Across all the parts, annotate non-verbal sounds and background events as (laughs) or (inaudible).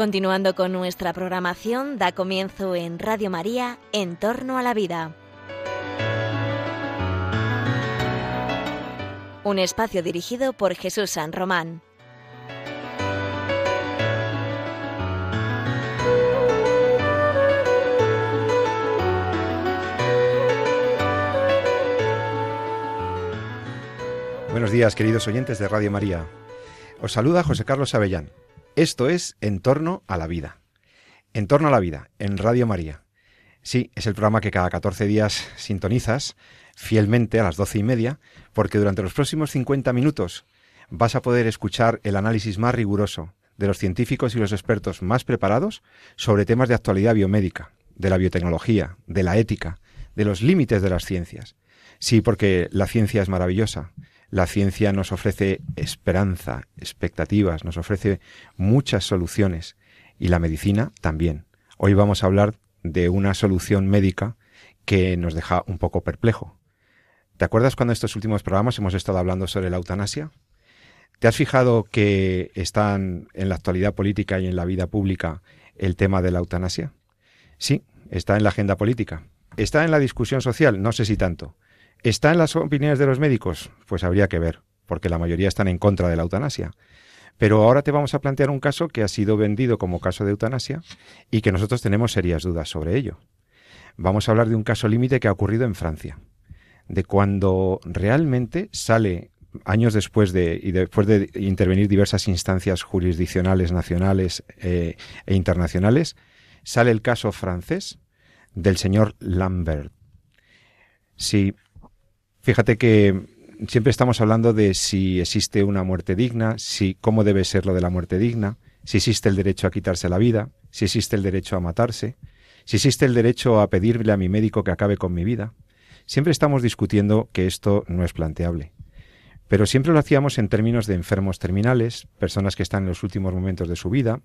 Continuando con nuestra programación, da comienzo en Radio María, En torno a la vida. Un espacio dirigido por Jesús San Román. Buenos días, queridos oyentes de Radio María. Os saluda José Carlos Avellán. Esto es En torno a la vida. En torno a la vida, en Radio María. Sí, es el programa que cada 14 días sintonizas fielmente a las doce y media, porque durante los próximos 50 minutos vas a poder escuchar el análisis más riguroso de los científicos y los expertos más preparados sobre temas de actualidad biomédica, de la biotecnología, de la ética, de los límites de las ciencias. Sí, porque la ciencia es maravillosa, la ciencia nos ofrece esperanza, expectativas, nos ofrece muchas soluciones y la medicina también. Hoy vamos a hablar de una solución médica que nos deja un poco perplejo. ¿Te acuerdas cuando en estos últimos programas hemos estado hablando sobre la eutanasia? ¿Te has fijado que están en la actualidad política y en la vida pública el tema de la eutanasia? Sí, está en la agenda política. Está en la discusión social, no sé si tanto. ¿Está en las opiniones de los médicos? Pues habría que ver, porque la mayoría están en contra de la eutanasia. Pero ahora te vamos a plantear un caso que ha sido vendido como caso de eutanasia y que nosotros tenemos serias dudas sobre ello. Vamos a hablar de un caso límite que ha ocurrido en Francia, de cuando realmente sale años después de y después de intervenir diversas instancias jurisdiccionales nacionales eh, e internacionales, sale el caso francés del señor Lambert. Si Fíjate que siempre estamos hablando de si existe una muerte digna, si cómo debe ser lo de la muerte digna, si existe el derecho a quitarse la vida, si existe el derecho a matarse, si existe el derecho a pedirle a mi médico que acabe con mi vida. Siempre estamos discutiendo que esto no es planteable. Pero siempre lo hacíamos en términos de enfermos terminales, personas que están en los últimos momentos de su vida,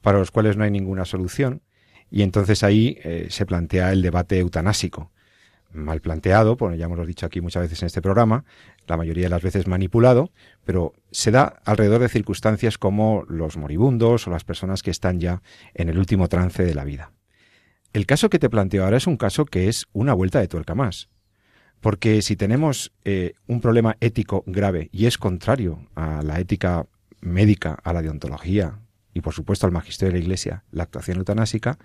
para los cuales no hay ninguna solución, y entonces ahí eh, se plantea el debate eutanásico mal planteado, bueno, ya hemos dicho aquí muchas veces en este programa, la mayoría de las veces manipulado, pero se da alrededor de circunstancias como los moribundos o las personas que están ya en el último trance de la vida. El caso que te planteo ahora es un caso que es una vuelta de tuerca más. Porque si tenemos eh, un problema ético grave y es contrario a la ética médica, a la deontología y por supuesto al magisterio de la Iglesia, la actuación eutanásica,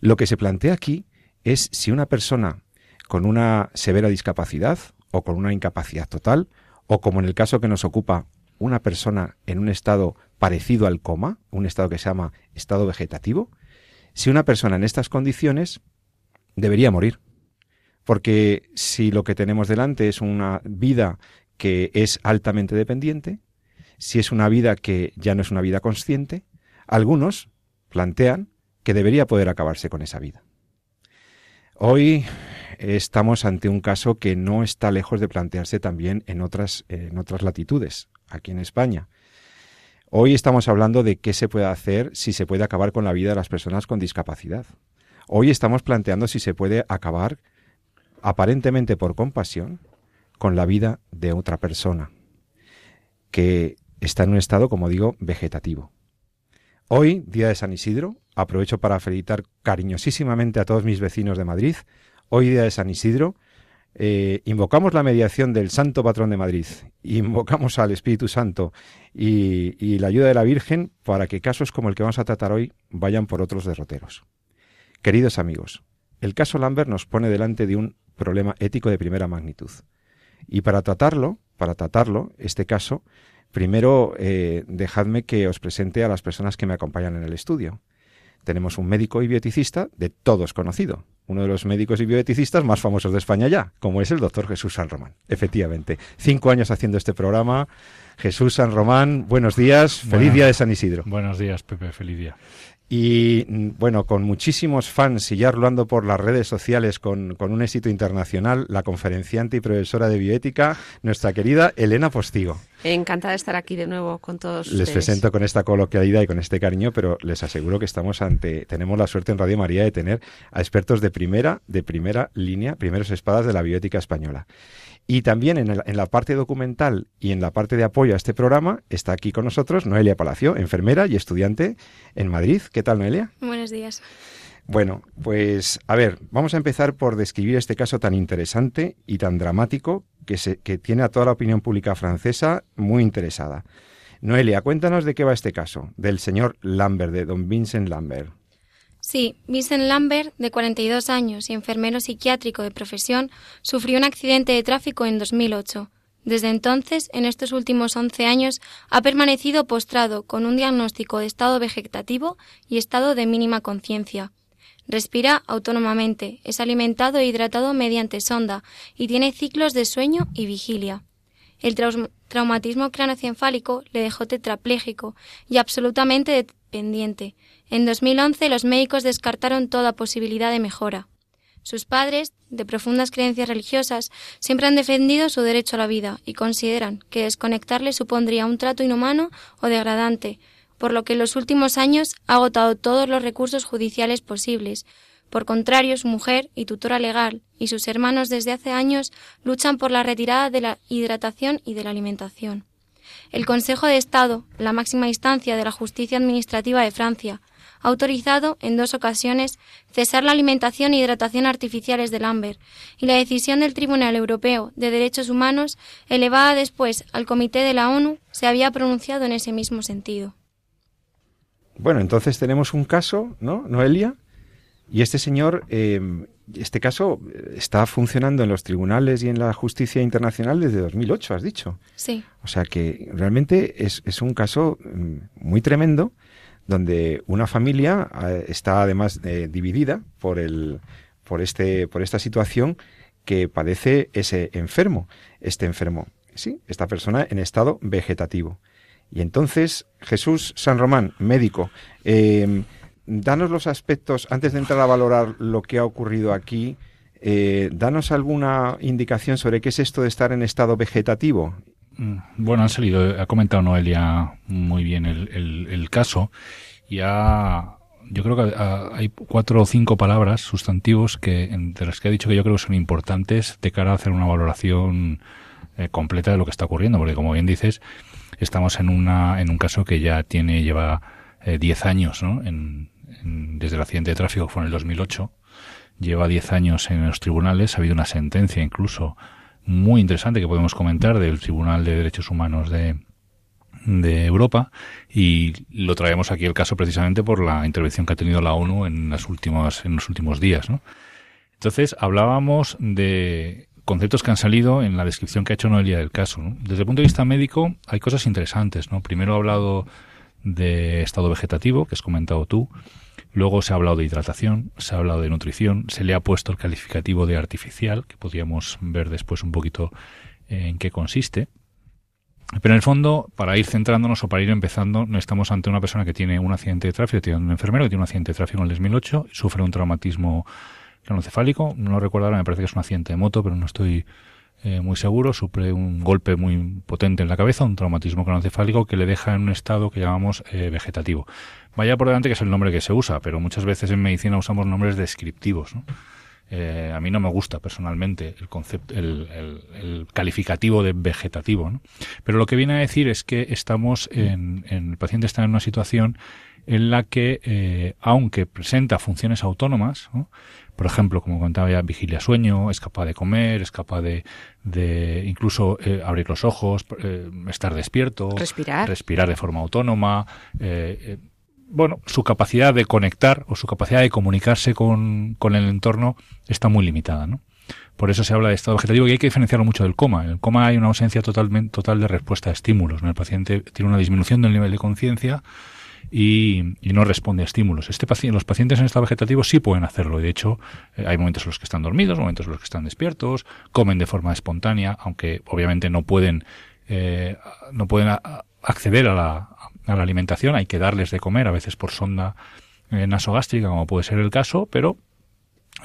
lo que se plantea aquí es si una persona con una severa discapacidad o con una incapacidad total, o como en el caso que nos ocupa una persona en un estado parecido al coma, un estado que se llama estado vegetativo, si una persona en estas condiciones debería morir. Porque si lo que tenemos delante es una vida que es altamente dependiente, si es una vida que ya no es una vida consciente, algunos plantean que debería poder acabarse con esa vida. Hoy estamos ante un caso que no está lejos de plantearse también en otras, latitudes, aquí en España. Hoy estamos hablando de qué se puede hacer si se puede acabar con la vida de las personas con discapacidad. Hoy estamos planteando si se puede acabar, aparentemente por compasión, con la vida de otra persona que está en un estado, como digo, vegetativo. Hoy, día de San Isidro, aprovecho para felicitar cariñosísimamente a todos mis vecinos de Madrid, hoy día de San Isidro, eh, invocamos la mediación del Santo Patrón de Madrid, invocamos al Espíritu Santo y, la ayuda de la Virgen para que casos como el que vamos a tratar hoy vayan por otros derroteros. Queridos amigos, el caso Lambert nos pone delante de un problema ético de primera magnitud. Y para tratarlo, para tratarlo, este caso, primero eh, dejadme que os presente a las personas que me acompañan en el estudio. Tenemos un médico y bioticista de todos conocido, uno de los médicos y bioeticistas más famosos de España ya, como es el doctor Jesús San Román. Efectivamente, cinco años haciendo este programa. Jesús San Román, buenos días, feliz día de San Isidro. Buenos días, Pepe, feliz día. Y bueno, con muchísimos fans y ya rolando por las redes sociales con, con, un éxito internacional, la conferenciante y profesora de bioética, nuestra querida Elena Postigo. Encantada de estar aquí de nuevo con todos. Les ustedes. presento con esta coloquialidad y con este cariño, pero les aseguro que estamos ante, tenemos la suerte en Radio María de tener a expertos de primera, de primera línea, primeros espadas de la bioética española. Y también en, en, la parte documental y en la parte de apoyo a este programa está aquí con nosotros Noelia Palacio, enfermera y estudiante en Madrid. ¿Qué tal, Noelia? Buenos días. Bueno, pues a ver, vamos a empezar por describir este caso tan interesante y tan dramático que, se, que tiene a toda la opinión pública francesa muy interesada. Noelia, cuéntanos de qué va este caso, del señor Lambert, de don Vincent Lambert. Sí, Vincent Lambert, de 42 años y enfermero psiquiátrico de profesión, sufrió un accidente de tráfico en 2008. Desde entonces, en estos últimos 11 años, ha permanecido postrado con un diagnóstico de estado vegetativo y estado de mínima conciencia. Respira autónomamente, es alimentado e hidratado mediante sonda y tiene ciclos de sueño y vigilia. El traumatismo craneoencefálico le dejó tetrapléjico y absolutamente En 2011 los médicos descartaron toda posibilidad de mejora. Sus padres, de profundas creencias religiosas, siempre han defendido su derecho a la vida y consideran que desconectarle supondría un trato inhumano o degradante, por lo que en los últimos años ha agotado todos los recursos judiciales posibles. Por contrario, su mujer y tutora legal y sus hermanos desde hace años luchan por la retirada de la hidratación y de la alimentación. El Consejo de Estado, la máxima instancia de la justicia administrativa de Francia, ha autorizado en dos ocasiones cesar la alimentación e hidratación artificiales del Amber, y la decisión del Tribunal Europeo de Derechos Humanos, elevada después al Comité de la ONU, se había pronunciado en ese mismo sentido. Bueno, entonces tenemos un caso, ¿no, Noelia? Y este señor, eh, este caso está funcionando en los tribunales y en la justicia internacional desde 2008, has dicho. Sí. O sea que realmente es, es un caso mm, muy tremendo donde una familia eh, está además eh, dividida por el por este por esta situación que padece ese enfermo, este enfermo, sí, esta persona en estado vegetativo. Y entonces, Jesús San Román, médico, eh, danos los aspectos, antes de entrar a valorar lo que ha ocurrido aquí, eh, danos alguna indicación sobre qué es esto de estar en estado vegetativo. Mm, bueno, han salido, ha comentado Noelia muy bien el, caso y ha, yo creo que hay cuatro o cinco palabras, sustantivos, que de las que ha dicho que yo creo que son importantes de cara a hacer una valoración eh, completa de lo que está ocurriendo, porque como bien dices, estamos en, una, en un caso que ya tiene, lleva 10 eh, años, ¿no? En, desde el accidente de tráfico, fue en el 2008, lleva 10 años en los tribunales, ha habido una sentencia incluso muy interesante que podemos comentar del Tribunal de Derechos Humanos de, Europa y lo traemos aquí el caso precisamente por la intervención que ha tenido la ONU en las últimas en los últimos días, ¿no? Entonces hablábamos de conceptos que han salido en la descripción que ha hecho Noelia del caso. Desde el punto de vista médico hay cosas interesantes. Primero ha hablado de estado vegetativo, que has comentado tú. Luego se ha hablado de hidratación, se ha hablado de nutrición, se le ha puesto el calificativo de artificial, que podríamos ver después un poquito en qué consiste. Pero en el fondo, para ir centrándonos o para ir empezando, no estamos ante una persona que tiene un accidente de tráfico, tiene un enfermero que tiene un accidente de tráfico en el 2008, sufre un traumatismo craneoencefálico, no lo recuerdo ahora, me parece que es un accidente de moto, pero no estoy eh, muy seguro, sufre un golpe muy potente en la cabeza, un traumatismo craneoencefálico que le deja en un estado que llamamos eh, vegetativo. Vaya por delante que es el nombre que se usa, pero muchas veces en medicina usamos nombres descriptivos. Eh, a mí no me gusta personalmente el concepto, el, el, calificativo de vegetativo, ¿no? Pero lo que viene a decir es que estamos en, en el paciente está en una situación en la que, aunque presenta funciones autónomas, ¿no? por ejemplo, como contaba ya, vigilia sueño, es capaz de comer, es capaz de, de incluso eh, abrir los ojos, eh, estar despierto, respirar, respirar de forma autónoma. Bueno, su capacidad de conectar o su capacidad de comunicarse con, con el entorno está muy limitada, ¿no? Por eso se habla de estado vegetativo y hay que diferenciarlo mucho del coma. En el coma hay una ausencia totalmente, total de respuesta a estímulos. El paciente tiene una disminución del nivel de conciencia y, no responde a estímulos. Este paciente, los pacientes en estado vegetativo sí pueden hacerlo. De hecho, eh, hay momentos en los que están dormidos, momentos en los que están despiertos, comen de forma espontánea, aunque obviamente no pueden, eh, no pueden acceder a la, a la alimentación. Hay que darles de comer, a veces por sonda eh, nasogástrica, como puede ser el caso, pero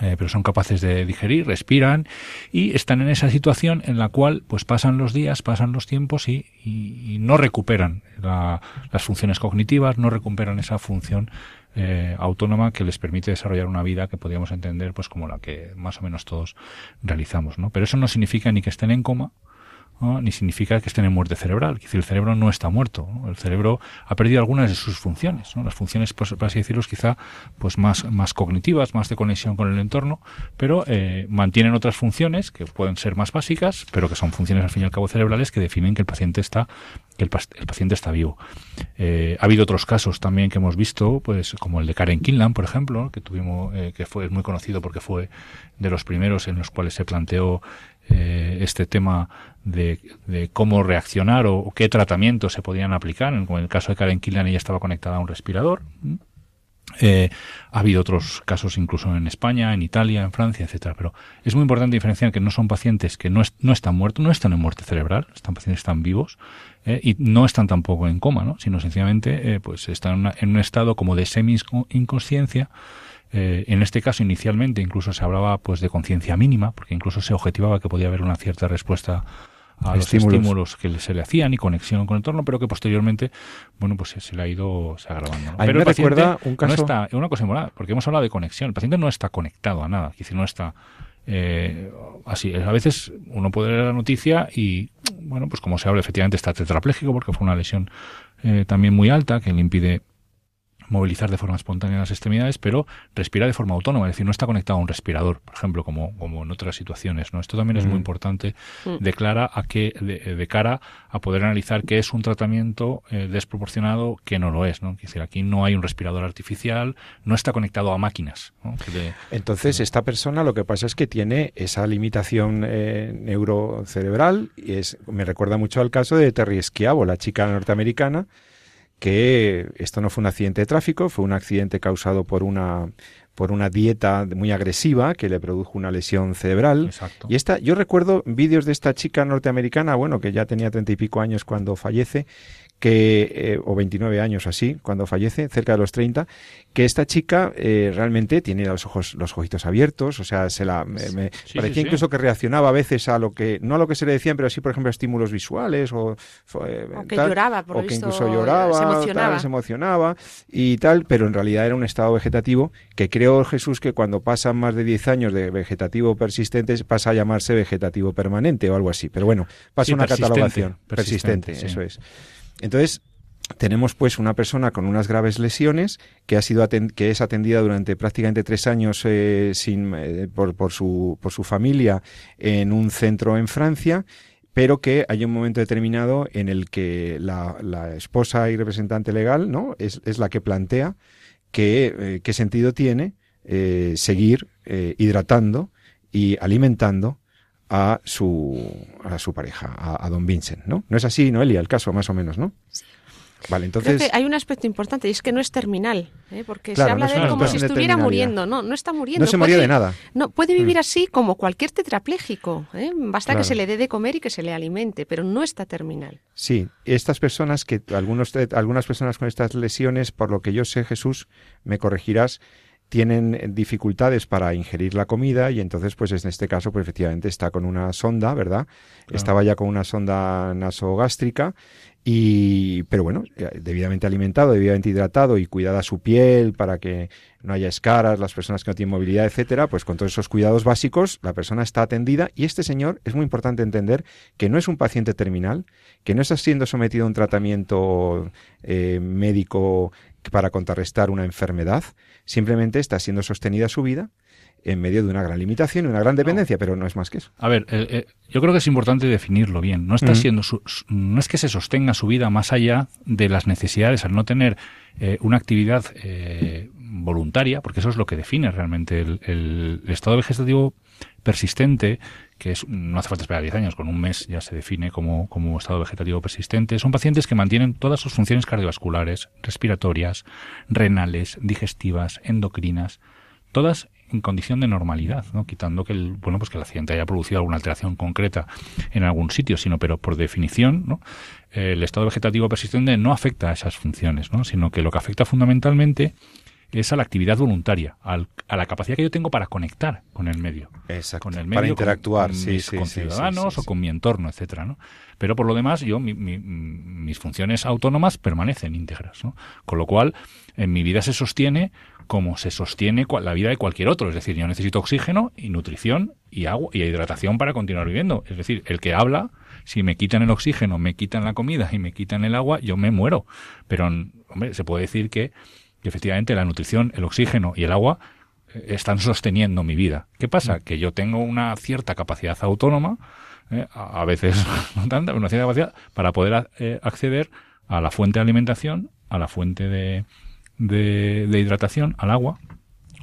eh, pero son capaces de digerir, respiran y están en esa situación en la cual pues pasan los días, pasan los tiempos y, y, no recuperan las funciones cognitivas, no recuperan esa función eh, autónoma que les permite desarrollar una vida que podríamos entender pues como la que más o menos todos realizamos, ¿no? Pero eso no significa ni que estén en coma, ni significa que estén en muerte cerebral. Decir, el cerebro no está muerto. El cerebro ha perdido algunas de sus funciones. Las funciones, pues, por así decirlo, quizá pues más, más cognitivas, más de conexión con el entorno, pero eh, mantienen otras funciones que pueden ser más básicas, pero que son funciones al fin y al cabo cerebrales que definen que el paciente está que el, paciente está vivo. Eh, ha habido otros casos también que hemos visto, pues como el de Karen Kinlan, por ejemplo, que tuvimos, eh, que fue muy conocido porque fue de los primeros en los cuales se planteó eh, este tema de, cómo reaccionar o, qué tratamientos se podían aplicar. En, el caso de Karen Killian, ella estaba conectada a un respirador. Eh, ha habido otros casos incluso en España, en Italia, en Francia, etcétera. Pero es muy importante diferenciar que no son pacientes que no, no están muertos, no están en muerte cerebral, están pacientes están vivos eh, y no están tampoco en coma, ¿no? sino sencillamente pues están en, un estado como de semi inconsciencia eh, en este caso, inicialmente, incluso se hablaba pues de conciencia mínima, porque incluso se objetivaba que podía haber una cierta respuesta a los estímulos. que se le hacían y conexión con el entorno, pero que posteriormente, bueno, pues se, le ha ido se agravando. pero me recuerda un caso... no está, una cosa moral, porque hemos hablado de conexión, el paciente no está conectado a nada, es decir, no está eh, así. A veces uno puede leer la noticia y, bueno, pues como se habla, efectivamente está tetrapléjico porque fue una lesión eh, también muy alta que le impide movilizar de forma espontánea las extremidades, pero respira de forma autónoma, es decir, no está conectado a un respirador, por ejemplo, como, como en otras situaciones. ¿no? Esto también es muy mm. importante mm. de, a que, de, cara a poder analizar qué es un tratamiento eh, desproporcionado, que no lo es. ¿no? Es decir, aquí no hay un respirador artificial, no está conectado a máquinas. Entonces, esta persona lo que pasa es que tiene esa limitación eh, neurocerebral, y es, me recuerda mucho al caso de Terry Schiavo, la chica norteamericana, que esto no fue un accidente de tráfico, fue un accidente causado por una por una dieta muy agresiva que le produjo una lesión cerebral. Y esta, yo recuerdo vídeos de esta chica norteamericana, bueno, que ya tenía treinta y pico años cuando fallece, que, eh, o 29 años así, cuando fallece, cerca de los 30, que esta chica eh, realmente tiene los ojos, los ojitos abiertos, o sea, se la, me, parecía incluso que reaccionaba a veces a lo que, no a lo que se le decían, pero sí, por ejemplo, a estímulos visuales o, eh, que lloraba, por o que incluso lloraba, se emocionaba. se emocionaba y tal, pero en realidad era un estado vegetativo que creo Jesús que cuando pasan más de 10 años de vegetativo persistente pasa a llamarse vegetativo permanente o algo así, pero bueno, pasa una catalogación persistente eso es. Entonces, tenemos pues una persona con unas graves lesiones que ha sido que es atendida durante prácticamente tres años eh, sin, eh, por, su, por su familia en un centro en Francia pero que hay un momento determinado en el que la, la esposa y representante legal no es, es la que plantea que eh, qué sentido tiene seguir hidratando y alimentando a su, a su pareja, a, don Vincent, ¿no? No es así, Noelia, el caso, más o menos, ¿no? Sí. Vale, entonces... hay un aspecto importante y es que no es terminal, ¿eh? porque se habla de él como si estuviera muriendo. No, no está muriendo. No se moría de nada. No, puede vivir mm. así como cualquier tetrapléjico. ¿eh? Basta que se le dé de comer y que se le alimente, pero no está terminal. Sí, estas personas que algunos, algunas personas con estas lesiones, por lo que yo sé, Jesús, me corregirás, tienen dificultades para ingerir la comida y entonces pues en este caso pues efectivamente está con una sonda, ¿verdad? Estaba ya con una sonda nasogástrica y pero bueno, eh, debidamente alimentado, debidamente hidratado y cuidada su piel para que no haya escaras, las personas que no tienen movilidad, etcétera, pues con todos esos cuidados básicos la persona está atendida y este señor es muy importante entender que no es un paciente terminal, que no está siendo sometido a un tratamiento eh, médico para contrarrestar una enfermedad, simplemente está siendo sostenida su vida en medio de una gran limitación y una gran dependencia, pero no es más que eso. A ver, eh, eh, yo creo que es importante definirlo bien. No está siendo no es que se sostenga su vida más allá de las necesidades al no tener eh, una actividad voluntaria, porque eso es lo que define realmente el, estado vegetativo persistente, que es, no hace falta esperar 10 años, con un mes ya se define como, como estado vegetativo persistente, son pacientes que mantienen todas sus funciones cardiovasculares, respiratorias, renales, digestivas, endocrinas, todas en condición de normalidad, ¿no? quitando que el, bueno pues que el accidente haya producido alguna alteración concreta en algún sitio, sino pero por definición, ¿no? el estado vegetativo persistente no afecta a esas funciones, ¿no? sino que lo que afecta fundamentalmente es a la actividad voluntaria, a la capacidad que yo tengo para conectar con el medio. Exacto. Con el medio, para interactuar, con, sí, mis sí, conciudadanos o con mi entorno, etcétera, ¿no? Pero por lo demás, yo mis funciones autónomas permanecen íntegras, ¿no? Con lo cual, en mi vida se sostiene como se sostiene la vida de cualquier otro. Es decir, yo necesito oxígeno y nutrición y agua y hidratación para continuar viviendo. Es decir, el que habla, si me quitan el oxígeno, me quitan la comida y me quitan el agua, yo me muero. Pero, hombre, se puede decir que, efectivamente la nutrición, el oxígeno y el agua eh, están sosteniendo mi vida. ¿Qué pasa? Mm. Que yo tengo una cierta capacidad autónoma, eh, a veces (laughs) no tanta, una cierta capacidad para poder eh, acceder a la fuente de alimentación, a la fuente de, de, hidratación al agua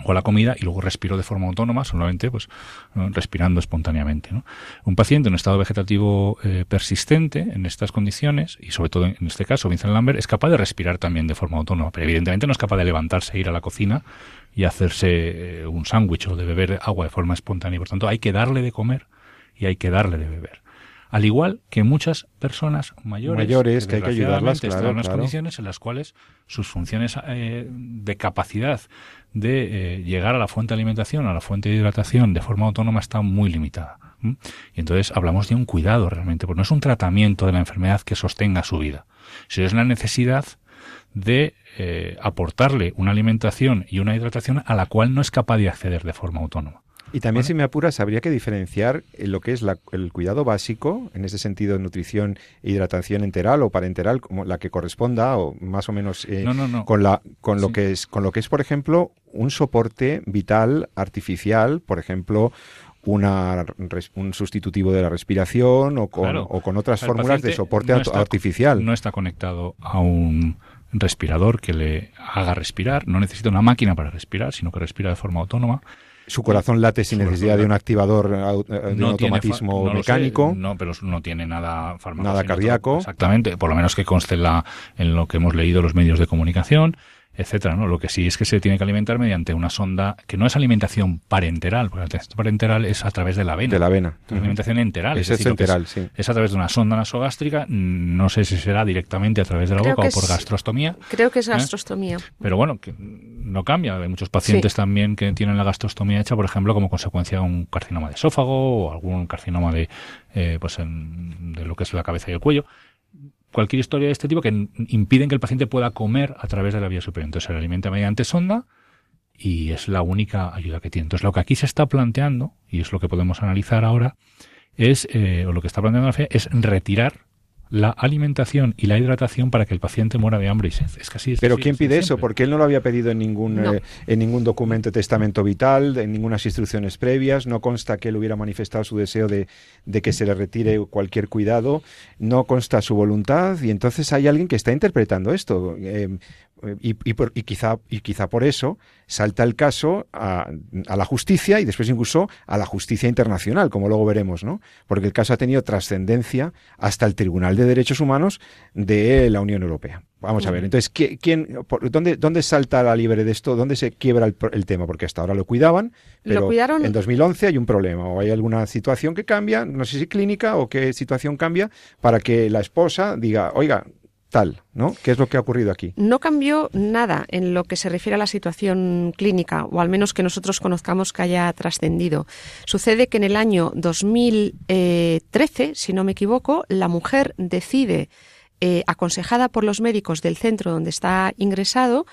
o la comida y luego respiro de forma autónoma, solamente pues respirando espontáneamente. Un paciente en un estado vegetativo eh, persistente en estas condiciones, y sobre todo en este caso Vincent Lambert, es capaz de respirar también de forma autónoma, pero evidentemente no es capaz de levantarse, e ir a la cocina y hacerse eh, un sándwich o de beber agua de forma espontánea. Por tanto, hay que darle de comer y hay que darle de beber al igual que muchas personas mayores, mayores que, hay que ayudarlas están en unas condiciones en las cuales sus funciones eh, de capacidad de eh, llegar a la fuente de alimentación, a la fuente de hidratación de forma autónoma está muy limitada. Y entonces hablamos de un cuidado realmente, porque no es un tratamiento de la enfermedad que sostenga su vida, sino es la necesidad de eh, aportarle una alimentación y una hidratación a la cual no es capaz de acceder de forma autónoma. Y también, si me apuras, habría que diferenciar lo que es el cuidado básico, en ese sentido, nutrición e hidratación enteral o parenteral, como la que corresponda, o más o menos eh, con, la, con, lo que es, con lo que es, por ejemplo, un soporte vital artificial, por ejemplo, una, un sustitutivo de la respiración o con, o con otras fórmulas de soporte artificial. No está conectado a un respirador que le haga respirar, no necesita una máquina para respirar, sino que respira de forma autónoma. Su corazón late sin necesidad de un activador, eh, de un automatismo mecánico. no, pero no tiene nada Nada cardíaco. exactamente, por lo menos que conste la, en lo que hemos leído los medios de comunicación etcétera, ¿no? Lo que sí es que se tiene que alimentar mediante una sonda que no es alimentación parenteral, porque la alimentación parenteral es a través de la vena. De la vena. Es alimentación enteral. Es, es enteral, sí. Es a través de una sonda nasogástrica, no sé si será directamente a través de la boca o por gastrostomía. Creo que es ¿eh? gastrostomía. Pero bueno, que no cambia. Hay muchos pacientes también que tienen la gastrostomía hecha, por ejemplo, como consecuencia de un carcinoma de esófago o algún carcinoma de, eh, pues de lo que es la cabeza y el cuello cualquier historia de este tipo que impiden que el paciente pueda comer a través de la vía superior. Entonces se le alimenta mediante sonda y es la única ayuda que tiene. Entonces lo que aquí se está planteando, y es lo que podemos analizar ahora, es, eh, o lo que está planteando la fe, es retirar la alimentación y la hidratación para que el paciente muera de hambre y sed. Es casi Pero ¿quién pide eso? Porque él no lo había pedido en ningún, eh, en ningún documento de testamento vital, en ninguna instrucciones previas, no consta que él hubiera manifestado su deseo de, de, que se le retire cualquier cuidado, no consta su voluntad y entonces hay alguien que está interpretando esto. Eh, y, y, quizá, y quizá por eso salta el caso a, a, la justicia y después incluso a la justicia internacional, como luego veremos, ¿no? Porque el caso ha tenido trascendencia hasta el Tribunal de Derechos Humanos de la Unión Europea. Vamos a ver, entonces, ¿quién, dónde, ¿dónde salta la libre de esto? ¿Dónde se quiebra el, tema? Porque hasta ahora lo cuidaban, pero en 2011 hay un problema o hay alguna situación que cambia, no sé si clínica o qué situación cambia, para que la esposa diga, oiga, ¿no? ¿Qué es lo que ha ocurrido aquí? No cambió nada en lo que se refiere a la situación clínica, o al menos que nosotros conozcamos que haya trascendido. Sucede que en el año 2013, si no me equivoco, la mujer decide, eh, aconsejada por los médicos del centro donde está ingresado,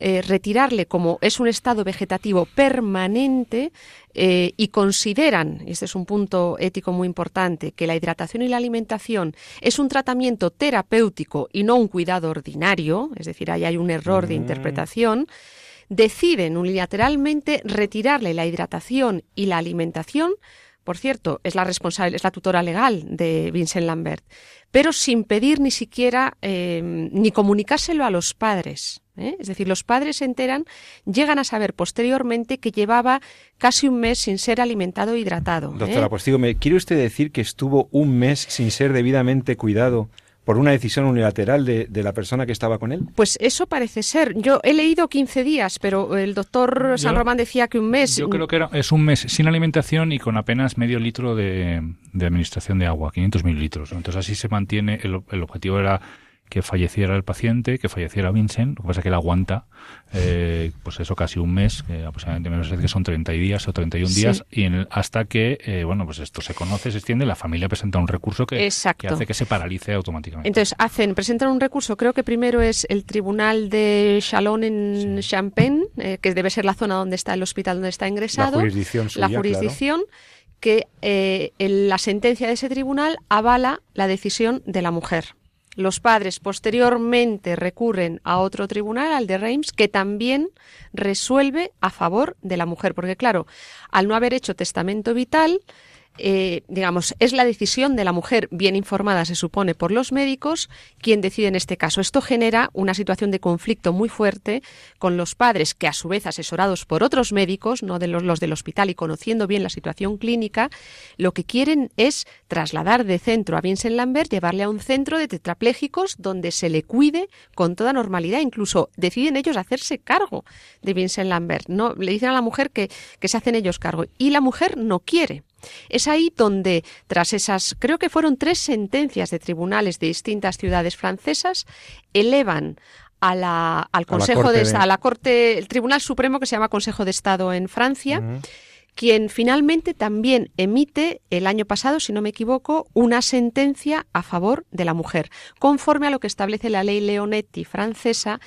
eh, retirarle como es un estado vegetativo permanente eh, y consideran, y este es un punto ético muy importante, que la hidratación y la alimentación es un tratamiento terapéutico y no un cuidado ordinario, es decir, ahí hay un error de mm. interpretación, deciden unilateralmente retirarle la hidratación y la alimentación por cierto, es la responsable, es la tutora legal de Vincent Lambert, pero sin pedir ni siquiera eh, ni comunicárselo a los padres. ¿Eh? Es decir, los padres se enteran, llegan a saber posteriormente que llevaba casi un mes sin ser alimentado e hidratado. ¿eh? Doctora, pues digo, ¿me quiere usted decir que estuvo un mes sin ser debidamente cuidado? por una decisión unilateral de, la persona que estaba con él? Pues eso parece ser. Yo he leído 15 días, pero el doctor San Román decía que un mes. Yo creo que era, es un mes sin alimentación y con apenas medio litro de, administración de agua, 500 mililitros. Entonces así se mantiene, el, el objetivo era que falleciera el paciente, que falleciera Vincent, lo que pasa es que él aguanta, eh, pues eso casi un mes, aproximadamente menos que son 30 días o 31 días, y en hasta que, eh, bueno, pues esto se conoce, se extiende, la familia presenta un recurso que, que, hace que se paralice automáticamente. Entonces, hacen, presentan un recurso, creo que primero es el Tribunal de Chalon en Champagne, eh, que debe ser la zona donde está el hospital donde está ingresado. La jurisdicción La jurisdicción. que la sentencia de ese tribunal avala la decisión de la mujer. Los padres posteriormente recurren a otro tribunal, al de Reims, que también resuelve a favor de la mujer, porque claro, al no haber hecho testamento vital, eh, digamos, es la decisión de la mujer bien informada, se supone, por los médicos, quien decide en este caso. Esto genera una situación de conflicto muy fuerte con los padres, que a su vez, asesorados por otros médicos, no de los, del hospital y conociendo bien la situación clínica, lo que quieren es trasladar de centro a Vincent Lambert, llevarle a un centro de tetraplégicos donde se le cuide con toda normalidad. Incluso deciden ellos hacerse cargo de Vincent Lambert. No, le dicen a la mujer que, que se hacen ellos cargo. Y la mujer no quiere. Es ahí donde, tras esas, creo que fueron tres sentencias de tribunales de distintas ciudades francesas, elevan a la, al Consejo de, a la Corte, el Tribunal Supremo que se llama Consejo de Estado en Francia quien finalmente también emite el año pasado, si no me equivoco, una sentencia a favor de la mujer, conforme a lo que establece la ley Leonetti francesa,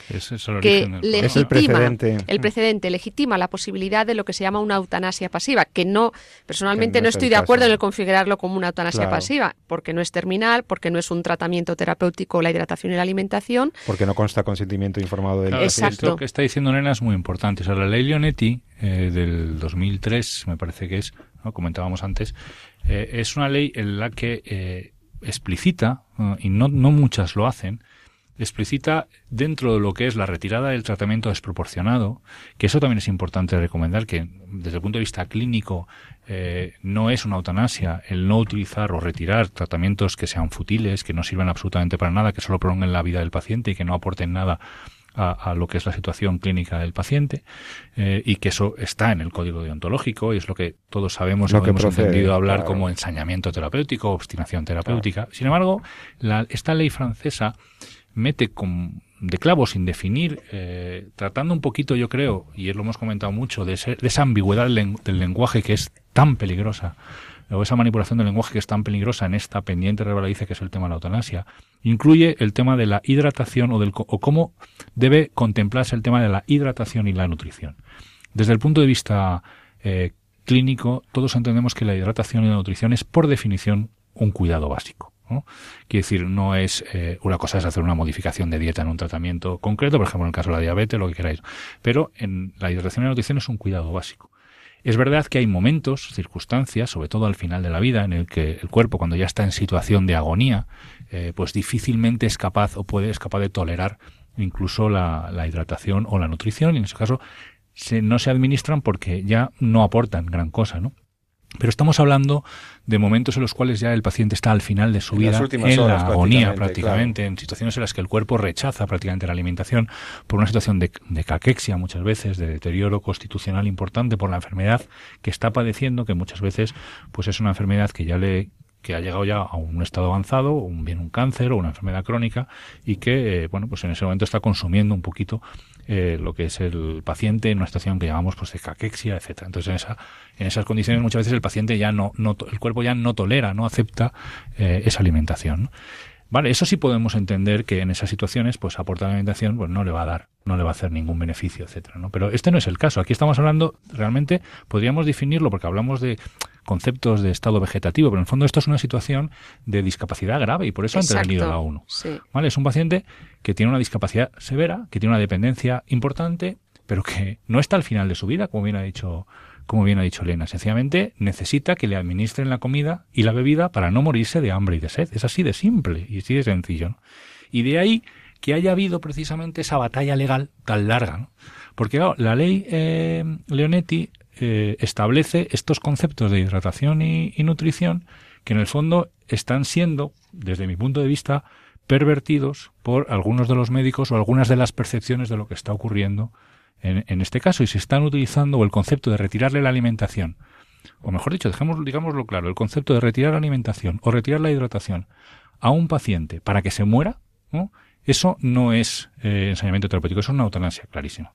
que legitima el precedente. legitima la posibilidad de lo que se llama una eutanasia pasiva, que no personalmente no, estoy de acuerdo en el configurarlo como una eutanasia pasiva, porque no es terminal, porque no es un tratamiento terapéutico la hidratación y la alimentación, porque no consta consentimiento informado del Exacto. Lo que está diciendo Nena es muy importante, o sea, la ley Leonetti eh, del 2003, me parece que es, ¿no? comentábamos antes, eh, es una ley en la que eh, explicita, y no, no muchas lo hacen, explicita dentro de lo que es la retirada del tratamiento desproporcionado, que eso también es importante recomendar, que desde el punto de vista clínico no es una eutanasia el no utilizar o retirar tratamientos que sean futiles, que no sirvan absolutamente para nada, que solo prolonguen la vida del paciente y que no aporten nada a, lo que es la situación clínica del paciente eh, y que eso está en el código deontológico y es lo que todos sabemos lo que hemos entendido hablar como ensañamiento terapéutico, obstinación terapéutica. Sin embargo, la, esta ley francesa mete con, de clavo sin definir, eh, tratando un poquito, yo creo, y lo hemos comentado mucho, de, de esa ambigüedad del lenguaje que es tan peligrosa o esa manipulación del lenguaje que es tan peligrosa en esta pendiente rebaladiza que es el tema de la eutanasia, incluye el tema de la hidratación o, del, o cómo debe contemplarse el tema de la hidratación y la nutrición. Desde el punto de vista eh, clínico, todos entendemos que la hidratación y la nutrición es por definición un cuidado básico. ¿no? Quiere decir, no es eh, una cosa es hacer una modificación de dieta en un tratamiento concreto, por ejemplo en el caso de la diabetes, lo que queráis, pero en la hidratación y la nutrición es un cuidado básico. Es verdad que hay momentos, circunstancias, sobre todo al final de la vida, en el que el cuerpo, cuando ya está en situación de agonía, eh, pues difícilmente es capaz o puede es capaz de tolerar incluso la, hidratación o la nutrición, y en ese caso se, no se administran porque ya no aportan gran cosa, ¿no? Pero estamos hablando de momentos en los cuales ya el paciente está al final de su vida, en la agonía prácticamente, en situaciones en las que el cuerpo rechaza prácticamente la alimentación por una situación de, de, caquexia muchas veces, de deterioro constitucional importante por la enfermedad que está padeciendo, que muchas veces pues es una enfermedad que ya le que ha llegado ya a un estado avanzado, un, bien un cáncer o una enfermedad crónica y que, eh, bueno, pues en ese momento está consumiendo un poquito eh, lo que es el paciente en una situación que llamamos pues de caquexia, etcétera. Entonces en esa en esas condiciones muchas veces el paciente ya no, no el cuerpo ya no tolera, no acepta eh, esa alimentación. Vale, eso sí podemos entender que en esas situaciones, pues aportar alimentación, pues no le va a dar, no le va a hacer ningún beneficio, etcétera, ¿no? Pero este no es el caso. Aquí estamos hablando, realmente, podríamos definirlo, porque hablamos de conceptos de estado vegetativo, pero en el fondo esto es una situación de discapacidad grave y por eso ha intervenido la ONU. ¿Vale? Es un paciente que tiene una discapacidad severa, que tiene una dependencia importante, pero que no está al final de su vida, como bien ha dicho como bien ha dicho Elena, sencillamente necesita que le administren la comida y la bebida para no morirse de hambre y de sed. Es así de simple y así de sencillo. Y de ahí que haya habido precisamente esa batalla legal tan larga. Porque la ley eh, Leonetti eh, establece estos conceptos de hidratación y, nutrición que en el fondo están siendo, desde mi punto de vista, pervertidos por algunos de los médicos o algunas de las percepciones de lo que está ocurriendo en, este caso. Y se están utilizando el concepto de retirarle la alimentación, o mejor dicho, dejemos, digámoslo claro, el concepto de retirar la alimentación o retirar la hidratación a un paciente para que se muera, Eso no es eh, ensañamiento terapéutico, eso es una eutanasia, clarísimo.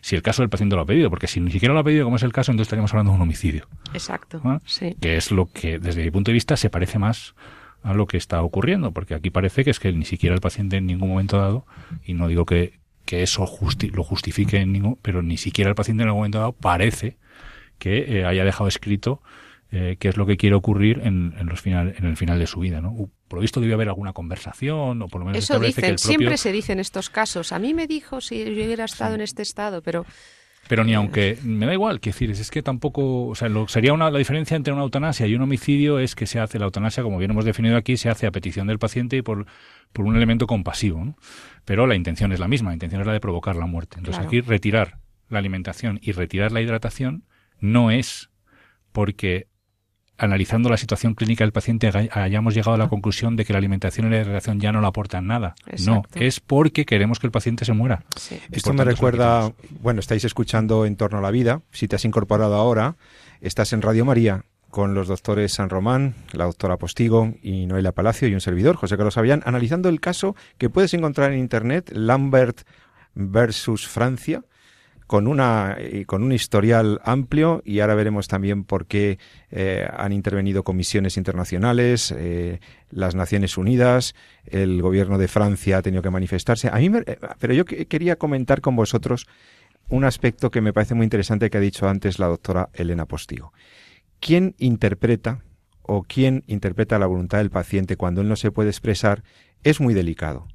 Si el caso del paciente lo ha pedido, porque si ni siquiera lo ha pedido, como es el caso, entonces estaríamos hablando de un homicidio. Exacto. Sí. Que es lo que, desde mi punto de vista, se parece más a lo que está ocurriendo, porque aquí parece que es que ni siquiera el paciente en ningún momento dado, y no digo que, que eso lo justifique en ningún, pero ni siquiera el paciente en algún momento dado parece que eh, haya dejado escrito eh, qué es lo que quiere ocurrir en, los final, en el final de su vida. ¿no? Por lo visto debe haber alguna conversación o por lo menos Eso dicen, siempre se dice en estos casos. A mí me dijo si yo hubiera estado en este estado, pero pero ni aunque me da igual, que decir, es que tampoco, o sea, lo, sería una, la diferencia entre una eutanasia y un homicidio es que se hace la eutanasia, como bien hemos definido aquí, se hace a petición del paciente y por, por un elemento compasivo, ¿no? Pero la intención es la misma, la intención es la de provocar la muerte. Entonces aquí retirar la alimentación y retirar la hidratación no es porque analizando la situación clínica del paciente hayamos llegado a la conclusión de que la alimentación y la hidratación ya no le aportan nada. No, es porque queremos que el paciente se muera. Esto me recuerda, bueno, estáis escuchando En torno a la vida, si te has incorporado ahora, estás en Radio María con los doctores San Román, la doctora Postigo y Noelia Palacio y un servidor, José Carlos Avillán, analizando el caso que puedes encontrar en Internet, Lambert versus Francia, con, una, con un historial amplio y ahora veremos también por qué eh, han intervenido comisiones internacionales, eh, las Naciones Unidas, el gobierno de Francia ha tenido que manifestarse. A mí eh, pero yo quería comentar con vosotros un aspecto que me parece muy interesante que ha dicho antes la doctora Elena Postigo. ¿Quién interpreta o quién interpreta la voluntad del paciente cuando él no se puede expresar es muy delicado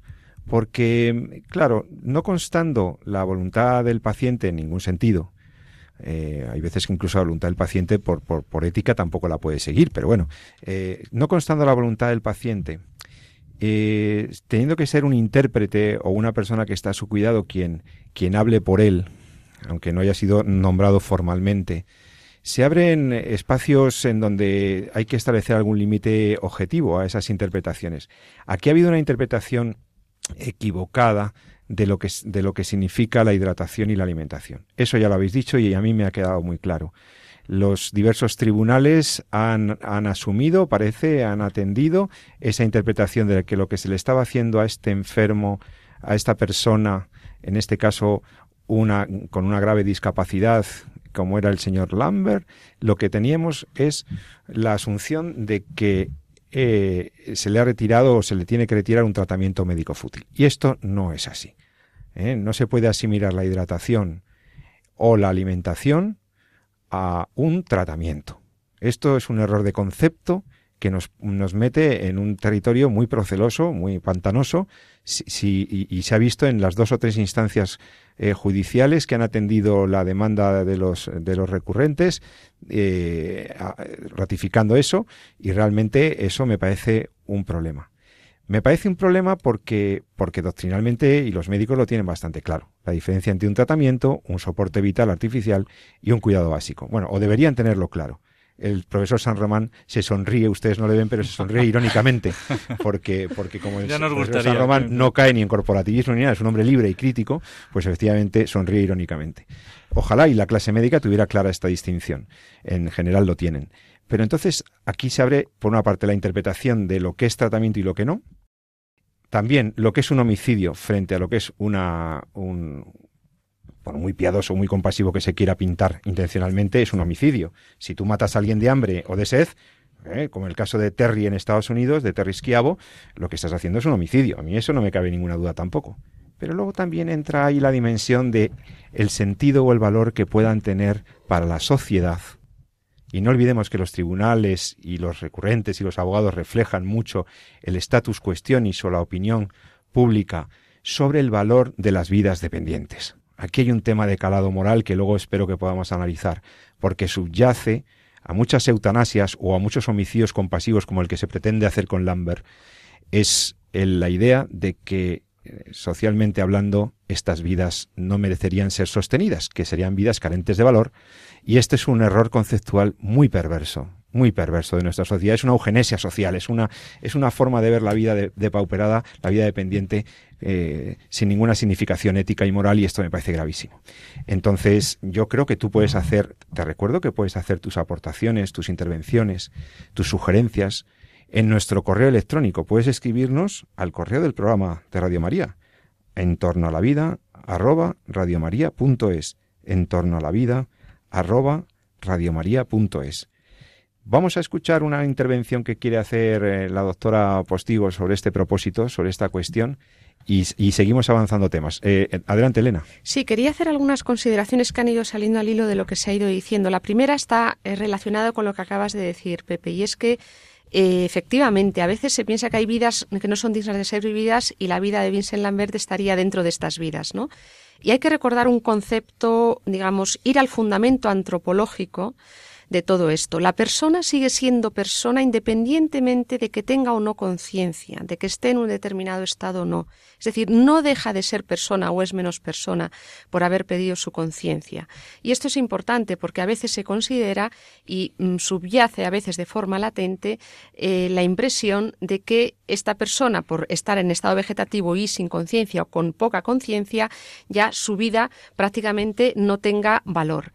porque, claro, no constando la voluntad del paciente en ningún sentido, eh, hay veces que incluso la voluntad del paciente por, por, ética tampoco la puede seguir, pero bueno, eh, no constando la voluntad del paciente, eh, teniendo que ser un intérprete o una persona que está a su cuidado quien, quien hable por él, aunque no haya sido nombrado formalmente, se abren espacios en donde hay que establecer algún límite objetivo a esas interpretaciones. Aquí ha habido una interpretación equivocada de lo que de lo que significa la hidratación y la alimentación. Eso ya lo habéis dicho y a mí me ha quedado muy claro. Los diversos tribunales han, han asumido, parece, han atendido esa interpretación de que lo que se le estaba haciendo a este enfermo, a esta persona, en este caso una, con una grave discapacidad, como era el señor Lambert, lo que teníamos es la asunción de que eh, se le ha retirado o se le tiene que retirar un tratamiento médico fútil. Y esto no es así. ¿eh? No se puede asimilar la hidratación o la alimentación a un tratamiento. Esto es un error de concepto que nos, nos mete en un territorio muy proceloso, muy pantanoso, y, se ha visto en las dos o tres instancias eh, judiciales que han atendido la demanda de los, de los recurrentes, eh, ratificando eso, y realmente eso me parece un problema. Me parece un problema porque, porque doctrinalmente, y los médicos lo tienen bastante claro, la diferencia entre un tratamiento, un soporte vital artificial y un cuidado básico. Bueno, o deberían tenerlo claro el profesor San Román se sonríe, ustedes no le ven, pero se sonríe irónicamente, porque, porque como el profesor San Román no cae ni en corporativismo ni nada, es un hombre libre y crítico, pues efectivamente sonríe irónicamente. Ojalá y la clase médica tuviera clara esta distinción. En general lo tienen. Pero entonces aquí se abre, por una parte, la interpretación de lo que es tratamiento y lo que no. También lo que es un homicidio frente a lo que es una, un, por muy piadoso, muy compasivo que se quiera pintar intencionalmente, es un homicidio. Si tú matas a alguien de hambre o de sed, ¿eh? como el caso de Terry en Estados Unidos, de Terry Schiavo, lo que estás haciendo es un homicidio. A mí eso no me cabe ninguna duda tampoco. Pero luego también entra ahí la dimensión de el sentido o el valor que puedan tener para la sociedad. Y no olvidemos que los tribunales y los recurrentes y los abogados reflejan mucho el status questionis o la opinión pública sobre el valor de las vidas dependientes. Aquí hay un tema de calado moral que luego espero que podamos analizar, porque subyace a muchas eutanasias o a muchos homicidios compasivos como el que se pretende hacer con Lambert, es la idea de que eh, socialmente hablando estas vidas no merecerían ser sostenidas, que serían vidas carentes de valor, y este es un error conceptual muy perverso, muy perverso de nuestra sociedad. Es una eugenesia social, es una, es una forma de ver la vida depauperada, la vida dependiente, eh, sin ninguna significación ética y moral, y esto me parece gravísimo. Entonces, yo creo que tú puedes hacer, te recuerdo que puedes hacer tus aportaciones, tus intervenciones, tus sugerencias en nuestro correo electrónico. Puedes escribirnos al correo del programa de Radio María, en torno a la vida, arroba radiomaria.es, en torno a la vida, arroba radiomaria.es. Vamos a escuchar una intervención que quiere hacer eh, la doctora Postigo sobre este propósito, sobre esta cuestión, y, seguimos avanzando temas. Eh, eh, adelante, Elena. Sí, quería hacer algunas consideraciones que han ido saliendo al hilo de lo que se ha ido diciendo. La primera está relacionada con lo que acabas de decir, Pepe, y es que efectivamente, a veces se piensa que hay vidas que no son dignas de ser vividas y la vida de Vincent Lambert estaría dentro de estas vidas, ¿no? Y hay que recordar un concepto, digamos, ir al fundamento antropológico de todo esto. La persona sigue siendo persona independientemente de que tenga o no conciencia, de que esté en un determinado estado o no. Es decir, no deja de ser persona o es menos persona por haber pedido su conciencia. Y esto es importante porque a veces se considera y mm, subyace a veces de forma latente eh, la impresión de que esta persona, por estar en estado vegetativo y sin conciencia o con poca conciencia, ya su vida prácticamente no tenga valor.